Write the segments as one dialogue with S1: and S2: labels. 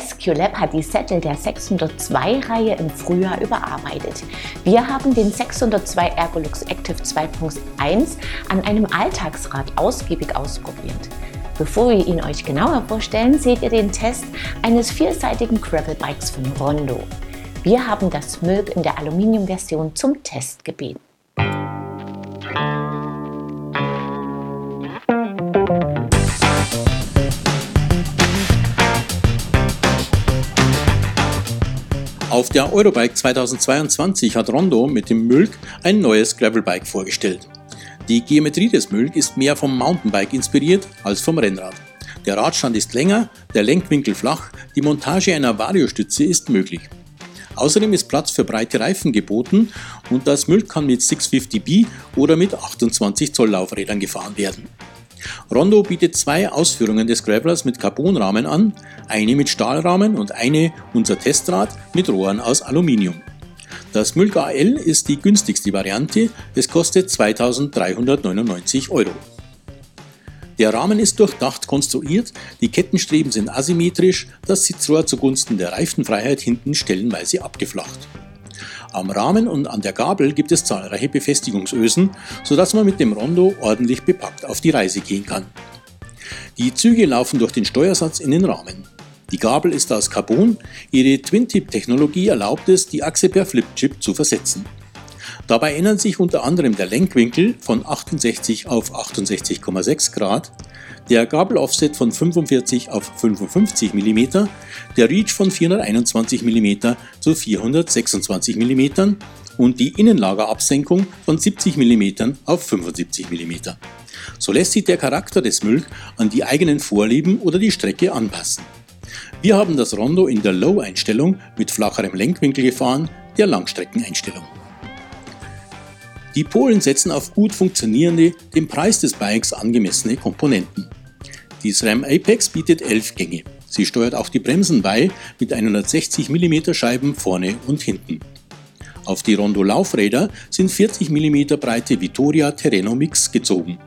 S1: SQLab hat die Sättel der 602-Reihe im Frühjahr überarbeitet. Wir haben den 602 Ergolux Active 2.1 an einem Alltagsrad ausgiebig ausprobiert. Bevor wir ihn euch genauer vorstellen, seht ihr den Test eines vierseitigen Gravel-Bikes von Rondo. Wir haben das Milk in der Aluminiumversion zum Test gebeten.
S2: Auf der Eurobike 2022 hat Rondo mit dem Mülk ein neues Gravelbike vorgestellt. Die Geometrie des Mülk ist mehr vom Mountainbike inspiriert als vom Rennrad. Der Radstand ist länger, der Lenkwinkel flach, die Montage einer Variostütze ist möglich. Außerdem ist Platz für breite Reifen geboten und das Mülk kann mit 650B oder mit 28 Zoll Laufrädern gefahren werden. Rondo bietet zwei Ausführungen des Gravelers mit Carbonrahmen an, eine mit Stahlrahmen und eine, unser Testrad, mit Rohren aus Aluminium. Das Mülk AL ist die günstigste Variante, es kostet 2399 Euro. Der Rahmen ist durchdacht konstruiert, die Kettenstreben sind asymmetrisch, das Sitzrohr zugunsten der Reifenfreiheit hinten stellenweise abgeflacht. Am Rahmen und an der Gabel gibt es zahlreiche Befestigungsösen, sodass man mit dem Rondo ordentlich bepackt auf die Reise gehen kann. Die Züge laufen durch den Steuersatz in den Rahmen. Die Gabel ist aus Carbon, ihre Twin-Tip-Technologie erlaubt es, die Achse per Flip-Chip zu versetzen. Dabei ändern sich unter anderem der Lenkwinkel von 68 auf 68,6 Grad, der Gabeloffset von 45 auf 55 mm, der Reach von 421 mm zu 426 mm und die Innenlagerabsenkung von 70 mm auf 75 mm. So lässt sich der Charakter des Mülk an die eigenen Vorlieben oder die Strecke anpassen. Wir haben das Rondo in der Low-Einstellung mit flacherem Lenkwinkel gefahren, der Langstreckeneinstellung. Die Polen setzen auf gut funktionierende, dem Preis des Bikes angemessene Komponenten. Die SRAM Apex bietet 11 Gänge. Sie steuert auch die Bremsen bei mit 160 mm Scheiben vorne und hinten. Auf die Rondo Laufräder sind 40 mm breite Vittoria Terreno Mix gezogen.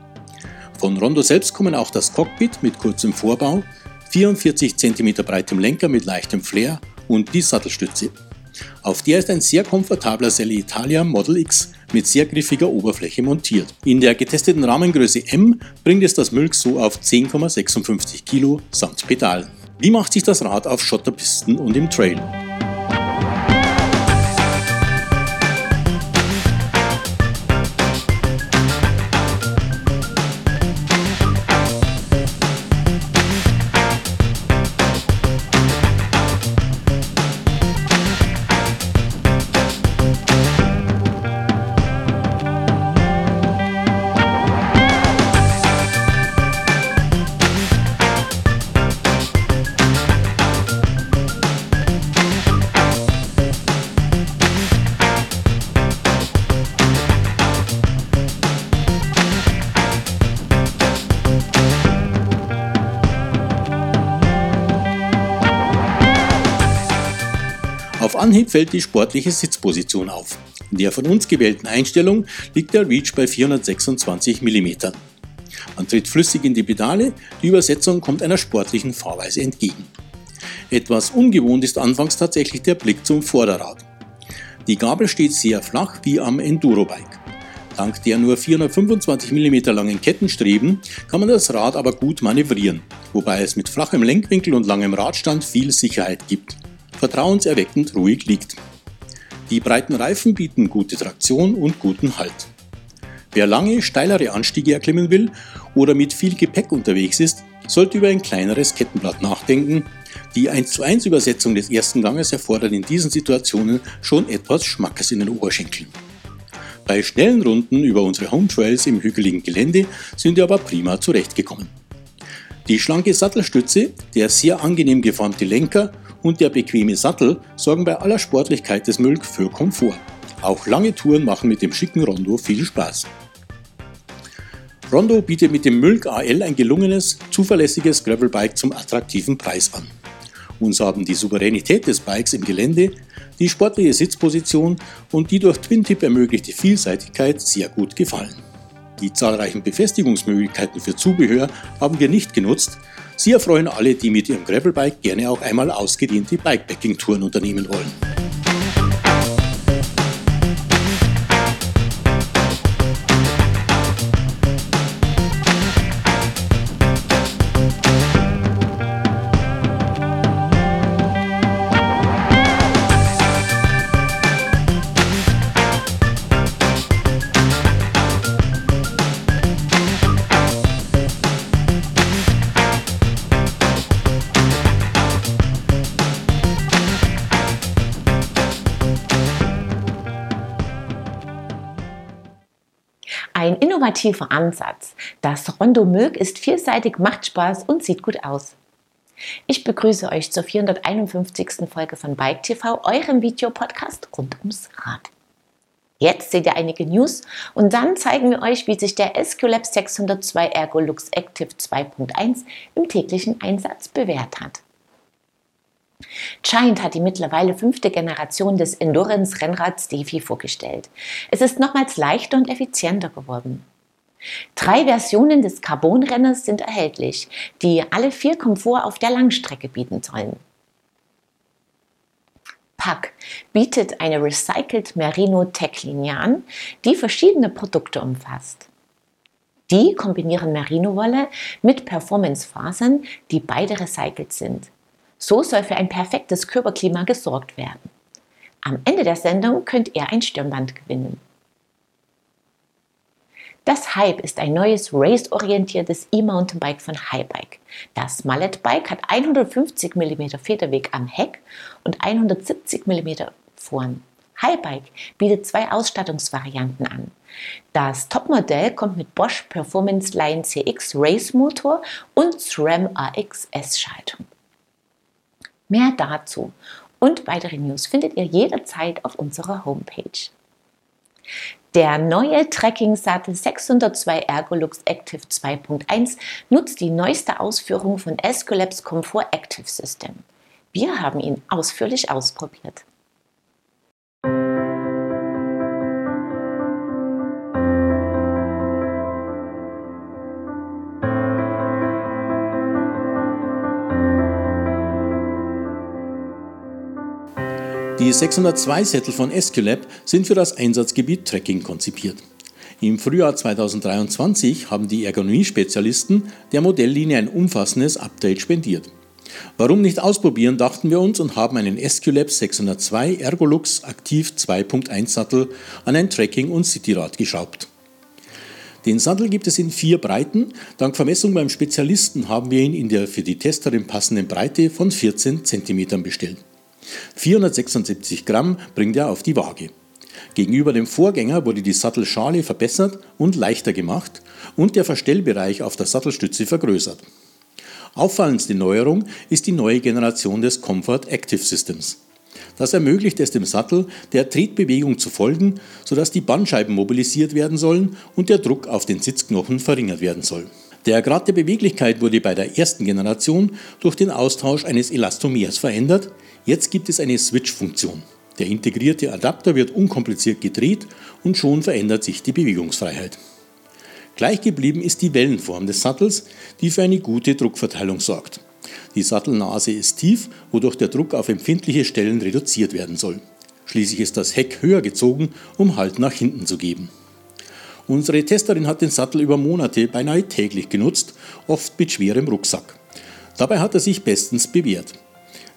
S2: Von Rondo selbst kommen auch das Cockpit mit kurzem Vorbau, 44 cm breitem Lenker mit leichtem Flair und die Sattelstütze. Auf der ist ein sehr komfortabler Selle Italia Model X mit sehr griffiger Oberfläche montiert. In der getesteten Rahmengröße M bringt es das Mülk so auf 10,56 Kilo samt Pedal. Wie macht sich das Rad auf Schotterpisten und im Trail? Anhieb fällt die sportliche Sitzposition auf. In der von uns gewählten Einstellung liegt der Reach bei 426 mm. Man tritt flüssig in die Pedale, die Übersetzung kommt einer sportlichen Fahrweise entgegen. Etwas ungewohnt ist anfangs tatsächlich der Blick zum Vorderrad. Die Gabel steht sehr flach wie am Enduro-Bike. Dank der nur 425 mm langen Kettenstreben kann man das Rad aber gut manövrieren, wobei es mit flachem Lenkwinkel und langem Radstand viel Sicherheit gibt vertrauenserweckend ruhig liegt. Die breiten Reifen bieten gute Traktion und guten Halt. Wer lange, steilere Anstiege erklimmen will oder mit viel Gepäck unterwegs ist, sollte über ein kleineres Kettenblatt nachdenken. Die 1 zu 1 Übersetzung des ersten Ganges erfordert in diesen Situationen schon etwas Schmackes in den Oberschenkeln. Bei schnellen Runden über unsere Home Trails im hügeligen Gelände sind wir aber prima zurechtgekommen. Die schlanke Sattelstütze, der sehr angenehm geformte Lenker und der bequeme Sattel sorgen bei aller Sportlichkeit des Mülk für Komfort. Auch lange Touren machen mit dem schicken Rondo viel Spaß. Rondo bietet mit dem Mülk AL ein gelungenes, zuverlässiges Gravelbike zum attraktiven Preis an. Uns haben die Souveränität des Bikes im Gelände, die sportliche Sitzposition und die durch Twin-Tip ermöglichte Vielseitigkeit sehr gut gefallen. Die zahlreichen Befestigungsmöglichkeiten für Zubehör haben wir nicht genutzt, Sie erfreuen alle, die mit ihrem Gravelbike gerne auch einmal ausgedehnte Bikepacking-Touren unternehmen wollen.
S1: Innovativer Ansatz. Das Rondo Milk ist vielseitig, macht Spaß und sieht gut aus. Ich begrüße euch zur 451. Folge von Bike TV, eurem Videopodcast rund ums Rad. Jetzt seht ihr einige News und dann zeigen wir euch, wie sich der SQLab 602 Ergolux Active 2.1 im täglichen Einsatz bewährt hat. Giant hat die mittlerweile fünfte Generation des Endurance-Rennrads Defi vorgestellt. Es ist nochmals leichter und effizienter geworden. Drei Versionen des Carbon-Renners sind erhältlich, die alle vier Komfort auf der Langstrecke bieten sollen. Pack bietet eine Recycled Merino Tech Linie an, die verschiedene Produkte umfasst. Die kombinieren Merino-Wolle mit Performance-Fasern, die beide recycelt sind. So soll für ein perfektes Körperklima gesorgt werden. Am Ende der Sendung könnt ihr ein Stirnband gewinnen. Das Hype ist ein neues race-orientiertes E-Mountainbike von Highbike. Das Mallet Bike hat 150 mm Federweg am Heck und 170 mm vorn. Highbike bietet zwei Ausstattungsvarianten an. Das Topmodell kommt mit Bosch Performance Line CX Race Motor und SRAM AXS Schaltung. Mehr dazu und weitere News findet ihr jederzeit auf unserer Homepage. Der neue Trekking-Sattel 602 Ergolux Active 2.1 nutzt die neueste Ausführung von Escolabs Comfort Active System. Wir haben ihn ausführlich ausprobiert.
S2: Die 602-Sättel von Esculap sind für das Einsatzgebiet Trekking konzipiert. Im Frühjahr 2023 haben die Ergonomie-Spezialisten der Modelllinie ein umfassendes Update spendiert. Warum nicht ausprobieren, dachten wir uns und haben einen Esculap 602 Ergolux Aktiv 2.1 Sattel an ein Trekking- und Cityrad geschraubt. Den Sattel gibt es in vier Breiten. Dank Vermessung beim Spezialisten haben wir ihn in der für die Testerin passenden Breite von 14 cm bestellt. 476 Gramm bringt er auf die Waage. Gegenüber dem Vorgänger wurde die Sattelschale verbessert und leichter gemacht und der Verstellbereich auf der Sattelstütze vergrößert. Auffallendste Neuerung ist die neue Generation des Comfort Active Systems. Das ermöglicht es dem Sattel, der Tretbewegung zu folgen, sodass die Bandscheiben mobilisiert werden sollen und der Druck auf den Sitzknochen verringert werden soll. Der Grad der Beweglichkeit wurde bei der ersten Generation durch den Austausch eines Elastomers verändert, Jetzt gibt es eine Switch-Funktion. Der integrierte Adapter wird unkompliziert gedreht und schon verändert sich die Bewegungsfreiheit. Gleich geblieben ist die Wellenform des Sattels, die für eine gute Druckverteilung sorgt. Die Sattelnase ist tief, wodurch der Druck auf empfindliche Stellen reduziert werden soll. Schließlich ist das Heck höher gezogen, um Halt nach hinten zu geben. Unsere Testerin hat den Sattel über Monate beinahe täglich genutzt, oft mit schwerem Rucksack. Dabei hat er sich bestens bewährt.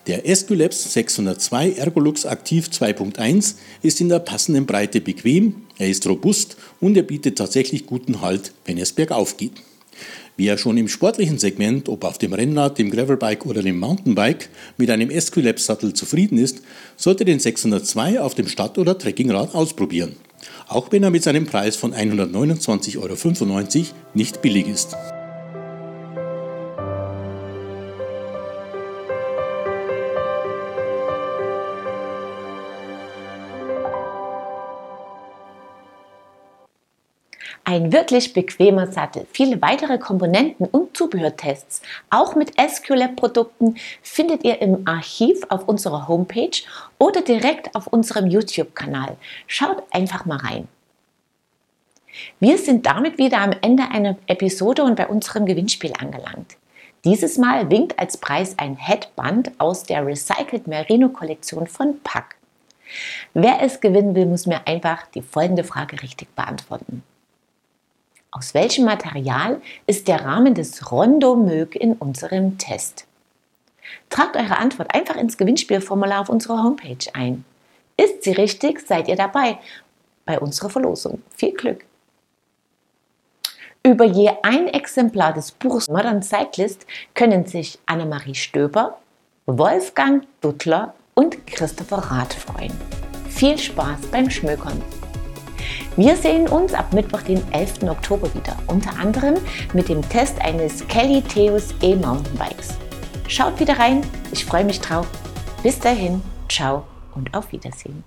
S2: Der Esculabs 602 Ergolux Aktiv 2.1 ist in der passenden Breite bequem, er ist robust und er bietet tatsächlich guten Halt, wenn es bergauf geht. Wer schon im sportlichen Segment, ob auf dem Rennrad, dem Gravelbike oder dem Mountainbike, mit einem Esculap-Sattel zufrieden ist, sollte den 602 auf dem Stadt- oder Trekkingrad ausprobieren. Auch wenn er mit seinem Preis von 129,95 Euro nicht billig ist.
S1: Ein wirklich bequemer Sattel. Viele weitere Komponenten und Zubehörtests, auch mit SQLab-Produkten, findet ihr im Archiv auf unserer Homepage oder direkt auf unserem YouTube-Kanal. Schaut einfach mal rein. Wir sind damit wieder am Ende einer Episode und bei unserem Gewinnspiel angelangt. Dieses Mal winkt als Preis ein Headband aus der Recycled Merino Kollektion von Pack. Wer es gewinnen will, muss mir einfach die folgende Frage richtig beantworten. Aus welchem Material ist der Rahmen des Rondo Mög in unserem Test? Tragt eure Antwort einfach ins Gewinnspielformular auf unserer Homepage ein. Ist sie richtig, seid ihr dabei bei unserer Verlosung. Viel Glück! Über je ein Exemplar des Buches Modern Cyclist können sich Annemarie Stöber, Wolfgang Duttler und Christopher Rath freuen. Viel Spaß beim Schmökern! Wir sehen uns ab Mittwoch, den 11. Oktober wieder, unter anderem mit dem Test eines Kelly Theos E-Mountainbikes. Schaut wieder rein, ich freue mich drauf. Bis dahin, ciao und auf Wiedersehen.